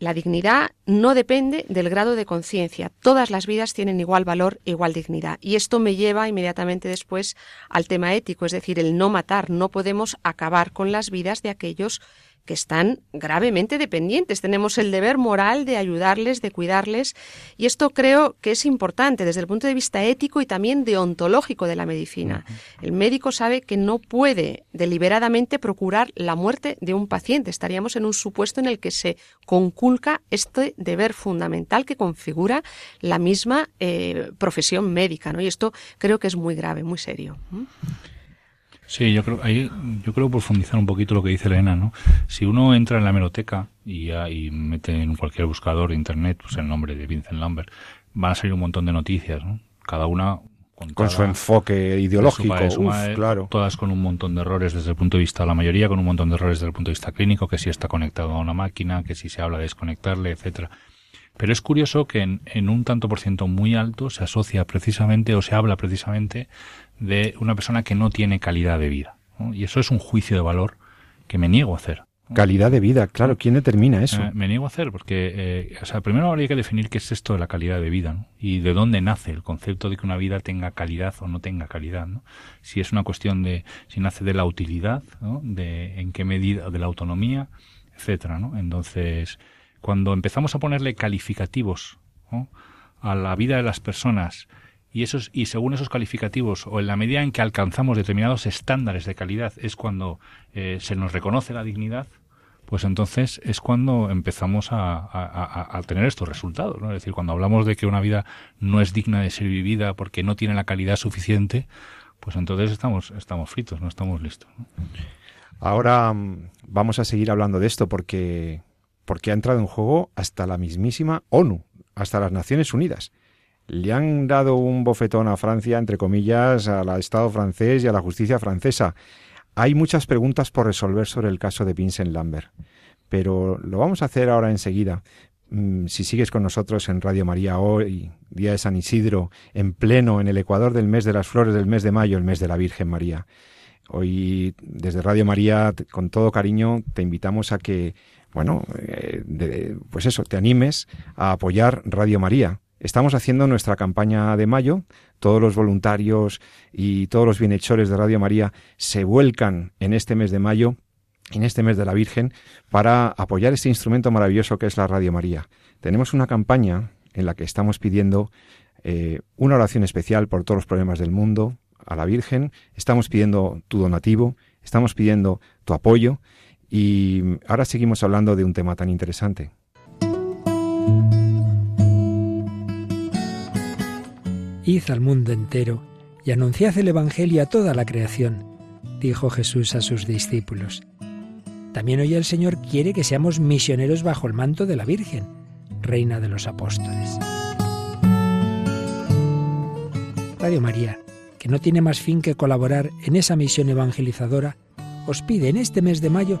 La dignidad no depende del grado de conciencia. Todas las vidas tienen igual valor igual dignidad. Y esto me lleva inmediatamente después al tema ético, es decir, el no matar. No podemos acabar con las vidas de aquellos que están gravemente dependientes. Tenemos el deber moral de ayudarles, de cuidarles, y esto creo que es importante desde el punto de vista ético y también deontológico de la medicina. El médico sabe que no puede deliberadamente procurar la muerte de un paciente. Estaríamos en un supuesto en el que se conculca este deber fundamental que configura la misma eh, profesión médica, ¿no? Y esto creo que es muy grave, muy serio. Sí, yo creo, ahí, yo creo profundizar un poquito lo que dice Elena, ¿no? Si uno entra en la hemeroteca y, y mete en cualquier buscador de internet pues el nombre de Vincent Lambert, van a salir un montón de noticias, ¿no? Cada una con su enfoque ideológico, claro. Todas con un montón de errores desde el punto de vista, la mayoría con un montón de errores desde el punto de vista clínico, que si está conectado a una máquina, que si se habla de desconectarle, etcétera. Pero es curioso que en, en, un tanto por ciento muy alto se asocia precisamente o se habla precisamente de una persona que no tiene calidad de vida. Y eso es un juicio de valor que me niego a hacer. Calidad de vida, claro. ¿Quién determina eso? me niego a hacer porque, eh, o sea, primero habría que definir qué es esto de la calidad de vida y de dónde nace el concepto de que una vida tenga calidad o no tenga calidad. ¿no? Si es una cuestión de, si nace de la utilidad, ¿no? de en qué medida, de la autonomía, etcétera. ¿no? Entonces, cuando empezamos a ponerle calificativos a la vida de las personas y esos y según esos calificativos o en la medida en que alcanzamos determinados estándares de calidad es cuando eh, se nos reconoce la dignidad pues entonces es cuando empezamos a, tener estos resultados ¿no? es decir cuando hablamos de que una vida no es digna de ser vivida porque no tiene la calidad suficiente pues entonces estamos estamos fritos no estamos listos ahora mm, vamos a seguir hablando de esto porque porque ha entrado en juego hasta la mismísima ONU hasta las Naciones Unidas le han dado un bofetón a Francia, entre comillas, al Estado francés y a la justicia francesa. Hay muchas preguntas por resolver sobre el caso de Vincent Lambert, pero lo vamos a hacer ahora enseguida. Mm, si sigues con nosotros en Radio María hoy, día de San Isidro, en pleno, en el Ecuador del mes de las flores del mes de mayo, el mes de la Virgen María. Hoy, desde Radio María, con todo cariño, te invitamos a que, bueno, eh, pues eso, te animes a apoyar Radio María Estamos haciendo nuestra campaña de mayo. Todos los voluntarios y todos los bienhechores de Radio María se vuelcan en este mes de mayo, en este mes de la Virgen, para apoyar este instrumento maravilloso que es la Radio María. Tenemos una campaña en la que estamos pidiendo eh, una oración especial por todos los problemas del mundo a la Virgen. Estamos pidiendo tu donativo, estamos pidiendo tu apoyo y ahora seguimos hablando de un tema tan interesante. Id al mundo entero y anunciad el Evangelio a toda la creación, dijo Jesús a sus discípulos. También hoy el Señor quiere que seamos misioneros bajo el manto de la Virgen, Reina de los Apóstoles. Radio María, que no tiene más fin que colaborar en esa misión evangelizadora, os pide en este mes de mayo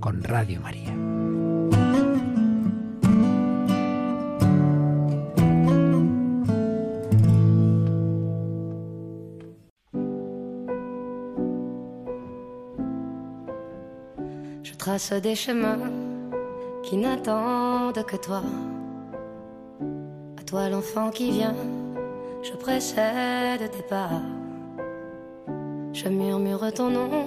con Radio María. Je trace des chemins qui n'attendent que toi. À toi l'enfant qui vient je précède tes pas. Je murmure ton nom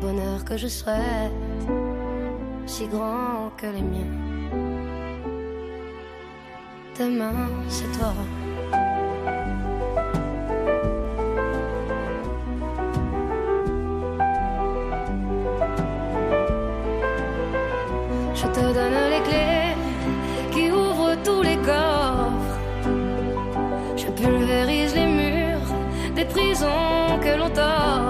des bonheurs que je souhaite si grands que les miens. Demain, c'est toi. Je te donne les clés qui ouvrent tous les coffres. Je pulvérise les murs des prisons que l'on t'offre.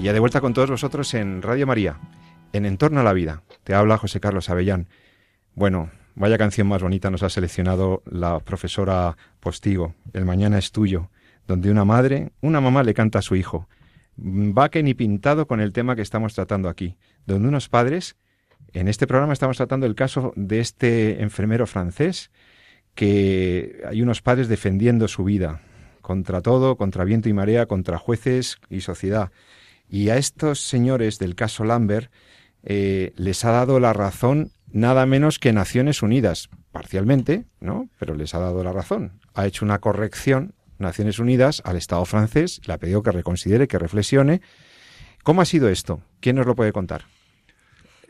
Y ya de vuelta con todos vosotros en Radio María, en Entorno a la Vida. Te habla José Carlos Avellán. Bueno, vaya canción más bonita nos ha seleccionado la profesora Postigo, El Mañana es tuyo, donde una madre, una mamá le canta a su hijo. Va que ni pintado con el tema que estamos tratando aquí, donde unos padres, en este programa estamos tratando el caso de este enfermero francés, que hay unos padres defendiendo su vida, contra todo, contra viento y marea, contra jueces y sociedad. Y a estos señores del caso Lambert eh, les ha dado la razón nada menos que Naciones Unidas, parcialmente, ¿no? Pero les ha dado la razón. Ha hecho una corrección Naciones Unidas al Estado francés, le ha pedido que reconsidere, que reflexione. ¿Cómo ha sido esto? ¿Quién nos lo puede contar?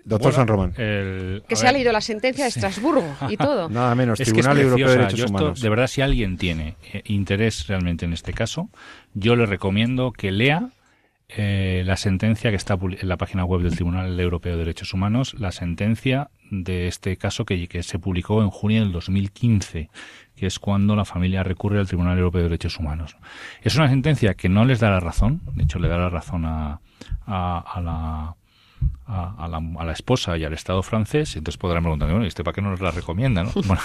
Doctor Bueno, San Román. el- Que se ha leído la sentencia de. Estrasburgo y todo. (laughs) Nada menos, Es que es Tribunal Europeo de. Derechos Yo esto, Humanos. de verdad, si alguien tiene eh, interés realmente en este caso, yo le recomiendo que lea eh, la sentencia que está en la página web del Tribunal Europeo de Derechos Humanos, la sentencia de este caso que, que se publicó en junio del 2015, que es cuando la familia recurre al Tribunal Europeo de Derechos Humanos. Es una sentencia que no les da la razón, de hecho le da la razón a, a la a, a la, a la esposa y al Estado francés, entonces podrán preguntar, bueno, ¿y este para qué no nos la recomienda? ¿no? (laughs) Bueno,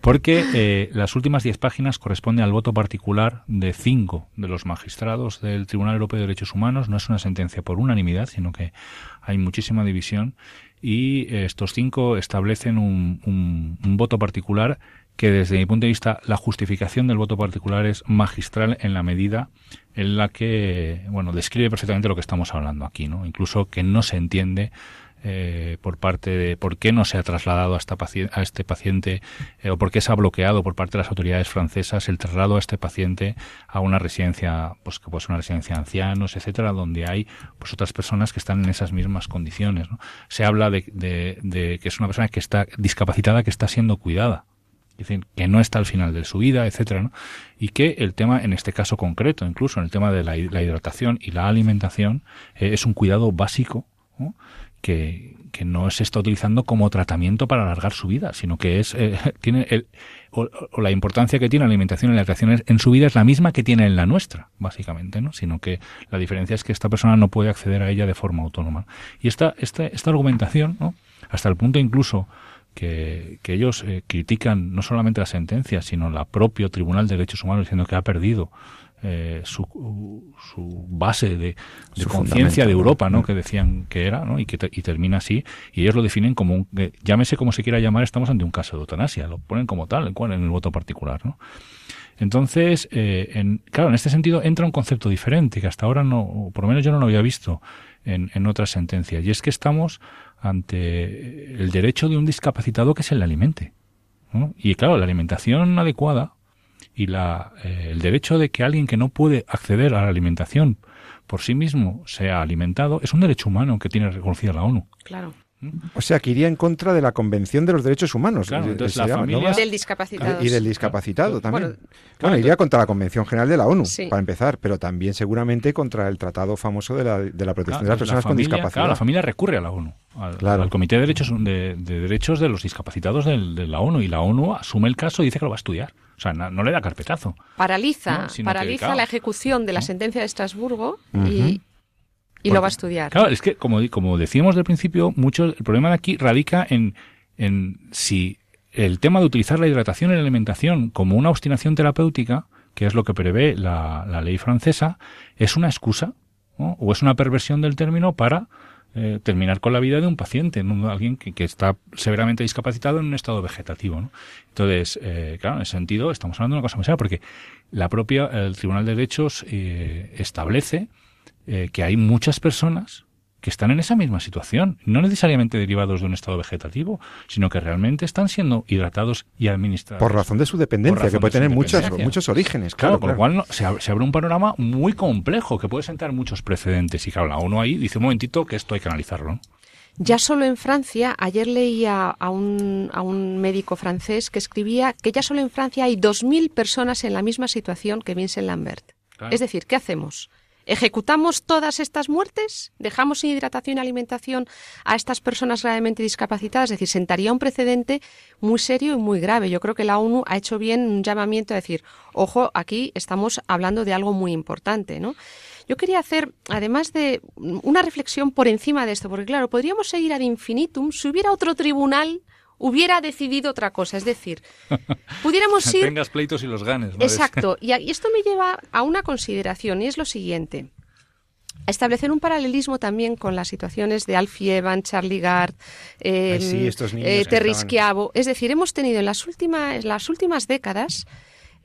porque eh, las últimas diez páginas corresponden al voto particular de cinco de los magistrados del Tribunal Europeo de Derechos Humanos. No es una sentencia por unanimidad, sino que hay muchísima división y eh, estos cinco establecen un, un- un voto particular que desde mi punto de vista la justificación del voto particular es magistral en la medida en la que bueno describe perfectamente lo que estamos hablando aquí, ¿no? Incluso que no se entiende eh, por parte de por qué no se ha trasladado a, esta paci- a este paciente eh, o por qué se ha bloqueado por parte de las autoridades francesas el traslado a este paciente a una residencia, pues que puede ser una residencia de ancianos, etcétera, donde hay pues otras personas que están en esas mismas condiciones. ¿no? Se habla de, de- de que es una persona que está discapacitada, que está siendo cuidada dicen que no está al final de su vida, etcétera, ¿no? Y que el tema, en este caso concreto, incluso en el tema de la, hidratación y la alimentación, eh, es un cuidado básico que, no se está utilizando como tratamiento para alargar su vida, sino que es eh, (laughs) tiene el, o, la importancia que tiene la alimentación y la hidratación en su vida es la misma que tiene en la nuestra, básicamente, ¿no? Sino que la diferencia es que esta persona no puede acceder a ella de forma autónoma. Y esta, esta, esta argumentación, ¿no? hasta el punto incluso que, que ellos eh, critican no solamente la sentencia, sino la propio Tribunal de Derechos Humanos diciendo que ha perdido eh, su, su, base de, conciencia de Europa, ¿no? Que decían que era, ¿no? Y que y termina así. Y ellos lo definen como un, llámese como se quiera llamar, estamos ante un caso de eutanasia. Lo ponen como tal, en, en el voto particular, ¿no? Entonces, eh, en, claro, en este sentido entra un concepto diferente que hasta ahora no, por lo menos yo no lo había visto en, en otras sentencias. Y es que estamos ante el derecho de un discapacitado que se le alimente. Y claro, la alimentación adecuada y la, eh, el derecho de que alguien que no puede acceder a la alimentación por sí mismo sea alimentado es un derecho humano que tiene reconocida la ONU. Claro. O sea, que iría en contra de la Convención de los Derechos Humanos. Claro, entonces la familia... Del discapacitado. Y del discapacitado también. Bueno, iría contra la Convención General de la ONU, para empezar, pero también seguramente contra el Tratado famoso de la, de la protección de las personas con discapacidad. Claro, la familia recurre a la ONU, al, Comité de Derechos de, Derechos de los Discapacitados de, la ONU, y la ONU asume el caso y dice que lo va a estudiar. O sea, no, le da carpetazo. Paraliza, paraliza la ejecución de la sentencia de Estrasburgo y y lo va a estudiar. Claro, es que como, como decíamos del principio, mucho el problema de aquí radica en, en si el tema de utilizar la hidratación y la alimentación como una obstinación terapéutica, que es lo que prevé la, la ley francesa, es una excusa o es una perversión del término para eh, terminar con la vida de un paciente, ¿no? alguien que, que, está severamente discapacitado en un estado vegetativo. ¿no? Entonces, eh, claro, en ese sentido estamos hablando de una cosa muy seria, porque la propia, el Tribunal de Derechos eh, establece eh, que hay muchas personas que están en esa misma situación, no necesariamente derivados de un estado vegetativo, sino que realmente están siendo hidratados y administrados. Por razón de su dependencia, que puede tener muchos, muchos orígenes. Claro, con lo cual se, abre un panorama muy complejo que puede sentar muchos precedentes. Y claro, la ONU ahí dice un momentito que esto hay que analizarlo. Ya solo en Francia, ayer leía a un, a un médico francés que escribía que ya solo en Francia hay 2.000 personas en la misma situación que Vincent Lambert. Es decir, ¿qué hacemos? ¿Ejecutamos todas estas muertes? ¿Dejamos sin hidratación y alimentación a estas personas gravemente discapacitadas? Es decir, sentaría un precedente muy serio y muy grave. Yo creo que la ONU ha hecho bien un llamamiento a decir, ojo, aquí estamos hablando de algo muy importante, ¿no? Yo quería hacer, además de una reflexión por encima de esto, porque claro, podríamos seguir ad infinitum si hubiera otro tribunal hubiera decidido otra cosa. Es decir, pudiéramos (laughs) ir... Tengas pleitos y los ganes. Exacto. Y, esto me lleva a una consideración, y es lo siguiente. establecer un paralelismo también con las situaciones de Alfie Evan, Charlie Gard, eh, eh Terry Schiavo. Es decir, hemos tenido en las últimas, las últimas décadas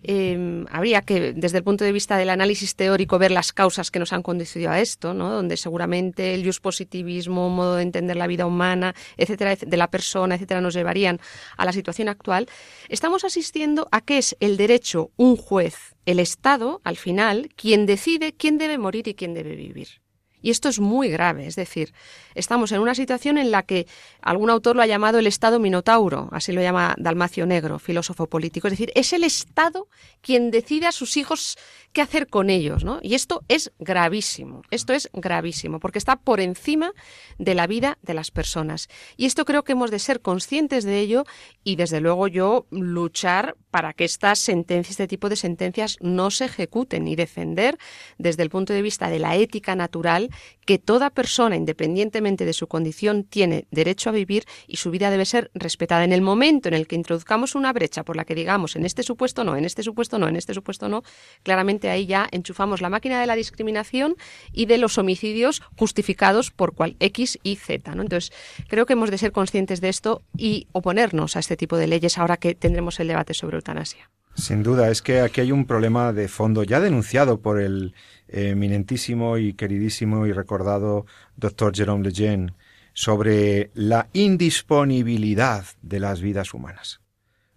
eh, habría que, desde el punto de vista del análisis teórico, ver las causas que nos han conducido a esto, ¿no? donde seguramente el positivismo, modo de entender la vida humana, etcétera, de la persona, etcétera, nos llevarían a la situación actual. Estamos asistiendo a que es el derecho, un juez, el Estado, al final, quien decide quién debe morir y quién debe vivir. Y esto es muy grave, es decir, estamos en una situación en la que algún autor lo ha llamado el Estado Minotauro, así lo llama Dalmacio Negro, filósofo político, es decir, es el Estado quien decide a sus hijos qué hacer con ellos, ¿no? Y esto es gravísimo, esto es gravísimo, porque está por encima de la vida de las personas. Y esto creo que hemos de ser conscientes de ello y desde luego yo luchar para que estas sentencias, este tipo de sentencias no se ejecuten y defender desde el punto de vista de la ética natural que toda persona, independientemente de su condición, tiene derecho a vivir y su vida debe ser respetada. En el momento en el que introduzcamos una brecha por la que digamos en este supuesto no, en este supuesto no, en este supuesto no, claramente ahí ya enchufamos la máquina de la discriminación y de los homicidios justificados por cual X y Z. Entonces, creo que hemos de ser conscientes de esto y oponernos a este tipo de leyes ahora que tendremos el debate sobre eutanasia. Sin duda, es que aquí hay un problema de fondo ya denunciado por el eminentísimo y queridísimo y recordado doctor Jerome Lejeune sobre la indisponibilidad de las vidas humanas.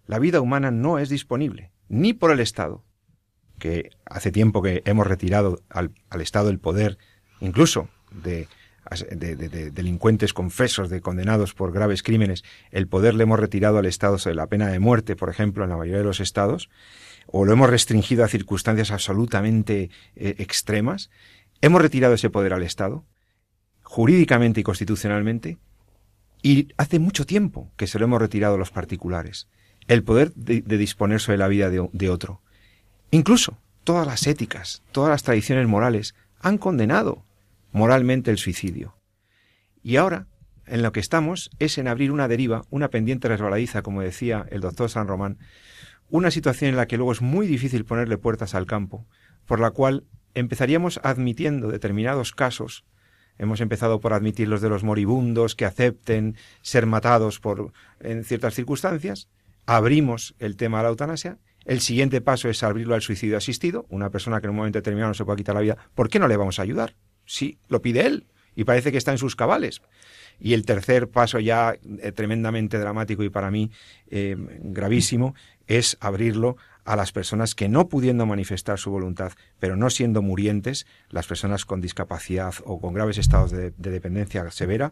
La vida humana no es disponible, ni por el Estado, que hace tiempo que hemos retirado al, Estado el poder, incluso de de, delincuentes confesos, de condenados por graves crímenes, el poder le hemos retirado al Estado sobre la pena de muerte, por ejemplo, en la mayoría de los estados, o lo hemos restringido a circunstancias absolutamente eh, extremas, hemos retirado ese poder al Estado, jurídicamente y constitucionalmente, y hace mucho tiempo que se lo hemos retirado a los particulares, el poder de, disponer sobre la vida de otro. Incluso todas las éticas, todas las tradiciones morales han condenado moralmente el suicidio. Y ahora, en lo que estamos es en abrir una deriva, una pendiente resbaladiza, como decía el doctor San Román, una situación en la que luego es muy difícil ponerle puertas al campo, por la cual empezaríamos admitiendo determinados casos, hemos empezado por admitir los de los moribundos que acepten ser matados por en ciertas circunstancias, abrimos el tema de la eutanasia, el siguiente paso es abrirlo al suicidio asistido, una persona que en un momento determinado no se puede quitar la vida, ¿por qué no le vamos a ayudar? Sí, lo pide él y parece que está en sus cabales. Y el tercer paso ya eh, tremendamente dramático y para mí eh, gravísimo es abrirlo a las personas que no pudiendo manifestar su voluntad, pero no siendo murientes, las personas con discapacidad o con graves estados de, de dependencia severa,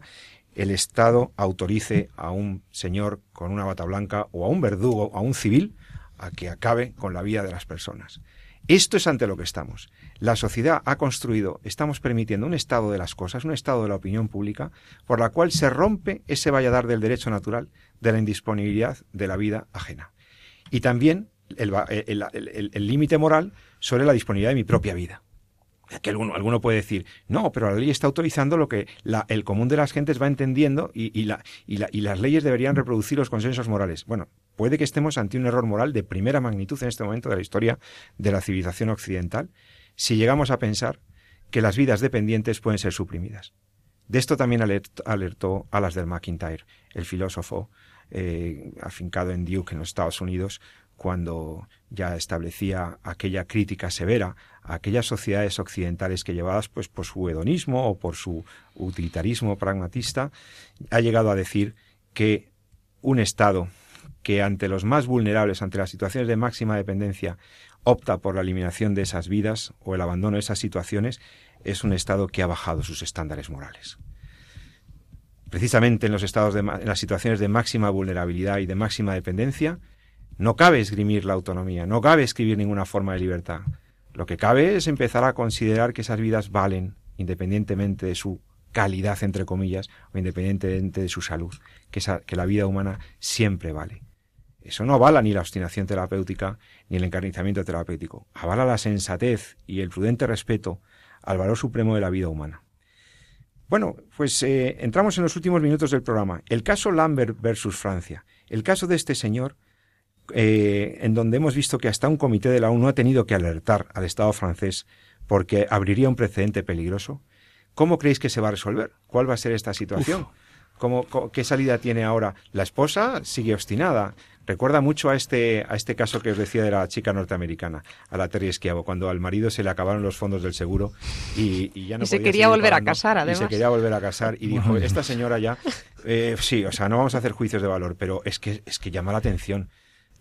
el Estado autorice a un señor con una bata blanca o a un verdugo, a un civil, a que acabe con la vida de las personas. Esto es ante lo que estamos. La sociedad ha construido, estamos permitiendo un estado de las cosas, un estado de la opinión pública, por la cual se rompe ese valladar del derecho natural de la indisponibilidad de la vida ajena. Y también el límite moral sobre la disponibilidad de mi propia vida. Que alguno, alguno, puede decir, no, pero la ley está autorizando lo que el común de las gentes va entendiendo y, y, la, y las leyes deberían reproducir los consensos morales. Bueno, puede que estemos ante un error moral de primera magnitud en este momento de la historia de la civilización occidental si llegamos a pensar que las vidas dependientes pueden ser suprimidas. De esto también alertó Alasdair McIntyre, el filósofo eh, afincado en Duke, en los Estados Unidos, cuando ya establecía aquella crítica severa a aquellas sociedades occidentales que llevadas pues por su hedonismo o por su utilitarismo pragmatista, ha llegado a decir que un Estado que ante los más vulnerables, ante las situaciones de máxima dependencia, opta por la eliminación de esas vidas o el abandono de esas situaciones, es un Estado que ha bajado sus estándares morales. Precisamente en los estados en las situaciones de máxima vulnerabilidad y de máxima dependencia, no cabe esgrimir la autonomía, no cabe escribir ninguna forma de libertad. Lo que cabe es empezar a considerar que esas vidas valen, independientemente de su calidad, entre comillas, o independientemente de su salud, que, que la vida humana siempre vale. Eso no avala ni la obstinación terapéutica ni el encarnizamiento terapéutico. Avala la sensatez y el prudente respeto al valor supremo de la vida humana. Bueno, pues eh, entramos en los últimos minutos del programa. El caso Lambert versus Francia. El caso de este señor, eh, en donde hemos visto que hasta un comité de la ONU ha tenido que alertar al Estado francés porque abriría un precedente peligroso. ¿Cómo creéis que se va a resolver? ¿Cuál va a ser esta situación? ¿Cómo, ¿Qué salida tiene ahora? La esposa sigue obstinada. Recuerda mucho a este, a este caso que os decía de la chica norteamericana, a la Terry Esquiavo, cuando al marido se le acabaron los fondos del seguro y, ya no y se quería volver a casar, además. Y se quería volver a casar y dijo, esta señora ya, eh, sí, o sea, no vamos a hacer juicios de valor, pero es que, es que llama la atención.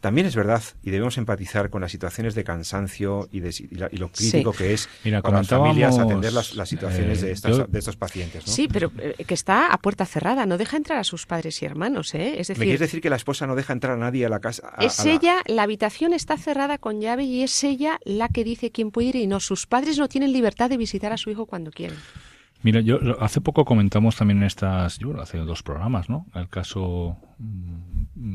También es verdad, y debemos empatizar con las situaciones de cansancio y, de, lo crítico que es Mira, para las familias atender las, situaciones de, eh, de estos pacientes. Sí, pero eh, que está a puerta cerrada, no deja entrar a sus padres y hermanos. ¿eh? Es decir, ¿Me quieres decir que la esposa no deja entrar a nadie a la casa? es ella, la... habitación está cerrada con llave y es ella la que dice quién puede ir y no. Sus padres no tienen libertad de visitar a su hijo cuando quieren. Mira, yo hace poco comentamos también en estas, yo hace dos programas, ¿no? El caso mm,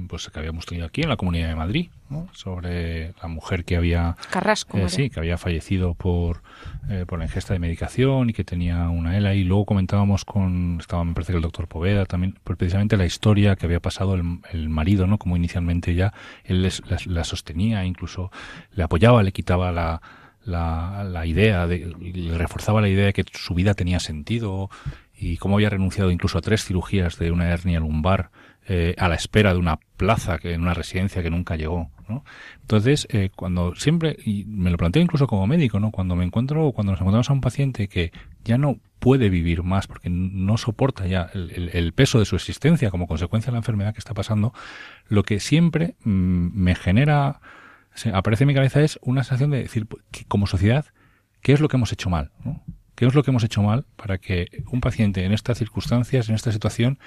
pues que habíamos tenido aquí en la Comunidad de Madrid, ¿no? Sobre la mujer que había Carrasco, eh, sí, que había fallecido por eh, por la ingesta de medicación y que tenía una ELA y luego comentábamos con estaba me parece que el doctor Poveda también pues precisamente la historia que había pasado el, marido, ¿no? Como inicialmente ya él la sostenía, incluso le apoyaba, le quitaba la la, la idea, de, le reforzaba la idea de que su vida tenía sentido y cómo había renunciado incluso a tres cirugías de una hernia lumbar eh, a la espera de una plaza que en una residencia que nunca llegó. ¿no? Entonces, eh, cuando siempre, y me lo planteo incluso como médico, ¿no? cuando me encuentro, cuando nos encontramos a un paciente que ya no puede vivir más porque no soporta ya el, peso de su existencia como consecuencia de la enfermedad que está pasando, lo que siempre mm, me genera aparece en mi cabeza es una sensación de decir, que como sociedad, ¿qué es lo que hemos hecho mal? ¿Qué es lo que hemos hecho mal para que un paciente en estas circunstancias, en esta situación,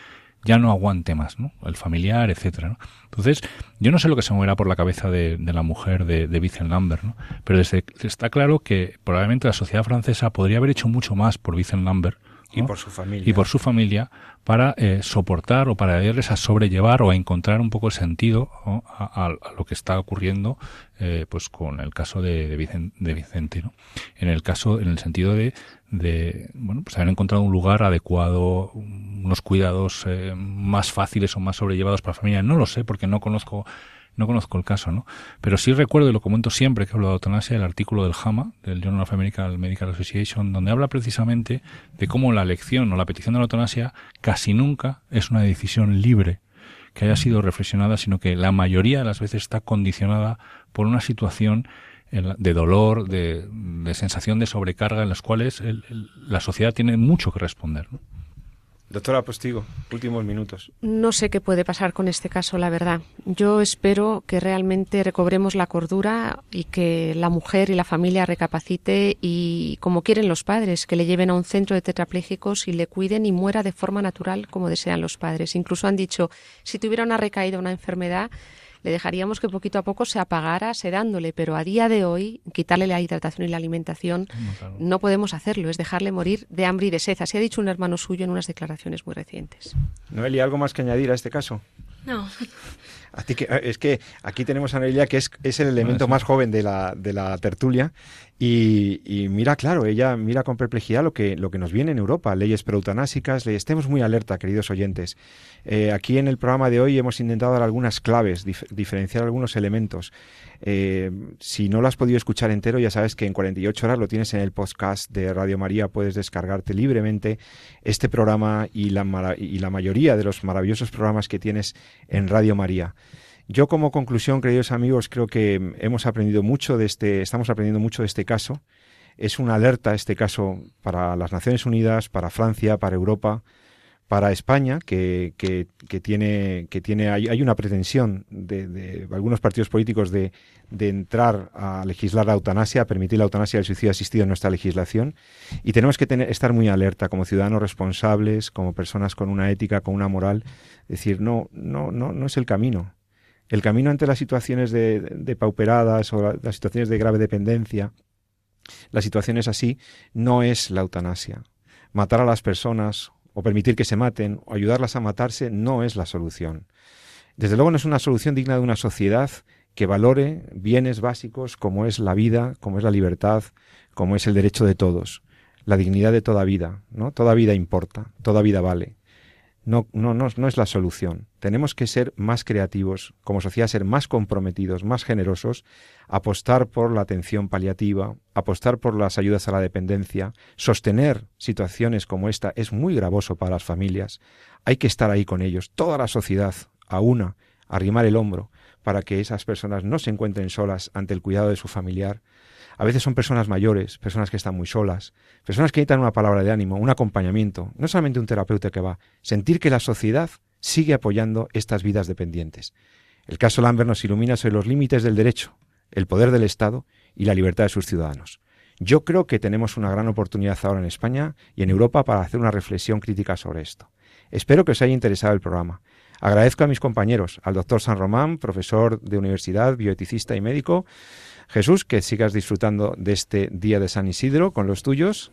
ya no aguante más, ¿no? El familiar, etcétera, ¿no? Entonces, yo no sé lo que se moverá por la cabeza de, la mujer de, de Vincent Lambert, ¿no? Pero desde, está claro que probablemente la sociedad francesa podría haber hecho mucho más por Vincent Lambert y por su familia. Y por su familia para eh, soportar o para ayudarles a sobrellevar o a encontrar un poco el sentido a, lo que está ocurriendo eh, pues con el caso de, de, Vicente, ¿no? En el caso, en el sentido de, de bueno, pues haber encontrado un lugar adecuado, unos cuidados eh, más fáciles o más sobrellevados para la familia. No lo sé porque no conozco no conozco el caso, ¿no? Pero sí recuerdo, y lo comento siempre que hablo de eutanasia, el artículo del JAMA, del Journal of American Medical Association, donde habla precisamente de cómo la elección o la petición de la eutanasia casi nunca es una decisión libre que haya sido reflexionada, sino que la mayoría de las veces está condicionada por una situación de dolor, de, sensación de sobrecarga en las cuales la sociedad tiene mucho que responder. ¿no? Doctora Postigo, últimos minutos. No sé qué puede pasar con este caso, la verdad. Yo espero que realmente recobremos la cordura y que la mujer y la familia recapacite y, como quieren los padres, que le lleven a un centro de tetrapléjicos y le cuiden y muera de forma natural como desean los padres. Incluso han dicho, si tuviera una recaída, una enfermedad, le dejaríamos que poquito a poco se apagara sedándole, pero a día de hoy quitarle la hidratación y la alimentación no podemos hacerlo, es dejarle morir de hambre y de sed. Así ha dicho un hermano suyo en unas declaraciones muy recientes. Noelia, ¿algo más que añadir a este caso? No. Que, es que aquí tenemos a Noelia, que es, es el elemento más joven de la, de la tertulia, y, mira, claro, ella mira con perplejidad lo que, lo que nos viene en Europa, leyes proeutanásicas, le estemos muy alerta, queridos oyentes. Eh, aquí en el programa de hoy hemos intentado dar algunas claves, diferenciar algunos elementos. Eh, si no lo has podido escuchar entero, ya sabes que en 48 horas lo tienes en el podcast de Radio María, puedes descargarte libremente este programa y la, y la mayoría de los maravillosos programas que tienes en Radio María. Yo como conclusión, queridos amigos, creo que hemos aprendido mucho de este, estamos aprendiendo mucho de este caso. Es una alerta este caso para las Naciones Unidas, para Francia, para Europa, para España, que, tiene, que tiene, hay, una pretensión de, algunos partidos políticos de, de, entrar a legislar la eutanasia, a permitir la eutanasia del suicidio asistido en nuestra legislación. Y tenemos que tener, estar muy alerta como ciudadanos responsables, como personas con una ética, con una moral, decir, no, no, no, no es el camino. El camino ante las situaciones de, pauperadas o las situaciones de grave dependencia, las situaciones así, no es la eutanasia. Matar a las personas o permitir que se maten o ayudarlas a matarse no es la solución. Desde luego no es una solución digna de una sociedad que valore bienes básicos como es la vida, como es la libertad, como es el derecho de todos, la dignidad de toda vida, ¿no? Toda vida importa, toda vida vale no, no, no, es la solución. Tenemos que ser más creativos, como sociedad ser más comprometidos, más generosos, apostar por la atención paliativa, apostar por las ayudas a la dependencia, sostener situaciones como esta es muy gravoso para las familias. Hay que estar ahí con ellos, toda la sociedad, a una, arrimar el hombro, para que esas personas no se encuentren solas ante el cuidado de su familiar, a veces son personas mayores, personas que están muy solas, personas que necesitan una palabra de ánimo, un acompañamiento, no solamente un terapeuta que va, sentir que la sociedad sigue apoyando estas vidas dependientes. El caso Lambert nos ilumina sobre los límites del derecho, el poder del Estado y la libertad de sus ciudadanos. Yo creo que tenemos una gran oportunidad ahora en España y en Europa para hacer una reflexión crítica sobre esto. Espero que os haya interesado el programa. Agradezco a mis compañeros, al doctor San Román, profesor de universidad, bioeticista y médico, Jesús, que sigas disfrutando de este día de San Isidro con los tuyos.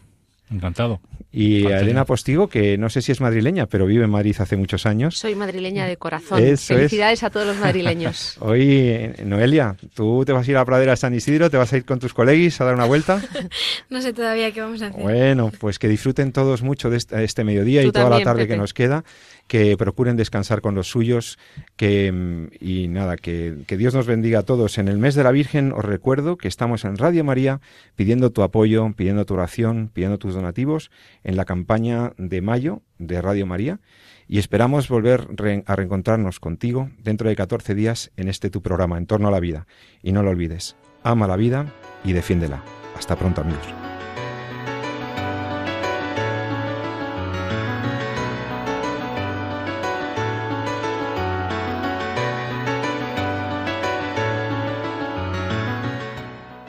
Encantado. Y Elena Postigo, que no sé si es madrileña, pero vive en Madrid hace muchos años. Soy madrileña de corazón. Felicidades a todos los madrileños. (laughs) Hoy, Noelia, tú te vas a ir a la pradera de San Isidro, te vas a ir con tus colegis a dar una vuelta. (laughs) no sé todavía qué vamos a hacer. Bueno, pues que disfruten todos mucho de este, este mediodía y toda la tarde que nos queda que procuren descansar con los suyos, que mm, y nada, que, que, Dios nos bendiga a todos. En el mes de la Virgen os recuerdo que estamos en Radio María pidiendo tu apoyo, pidiendo tu oración, pidiendo tus donativos en la campaña de mayo de Radio María y esperamos volver a reencontrarnos contigo dentro de 14 días en este tu programa, En torno a la vida. Y no lo olvides, ama la vida y defiéndela. Hasta pronto amigos.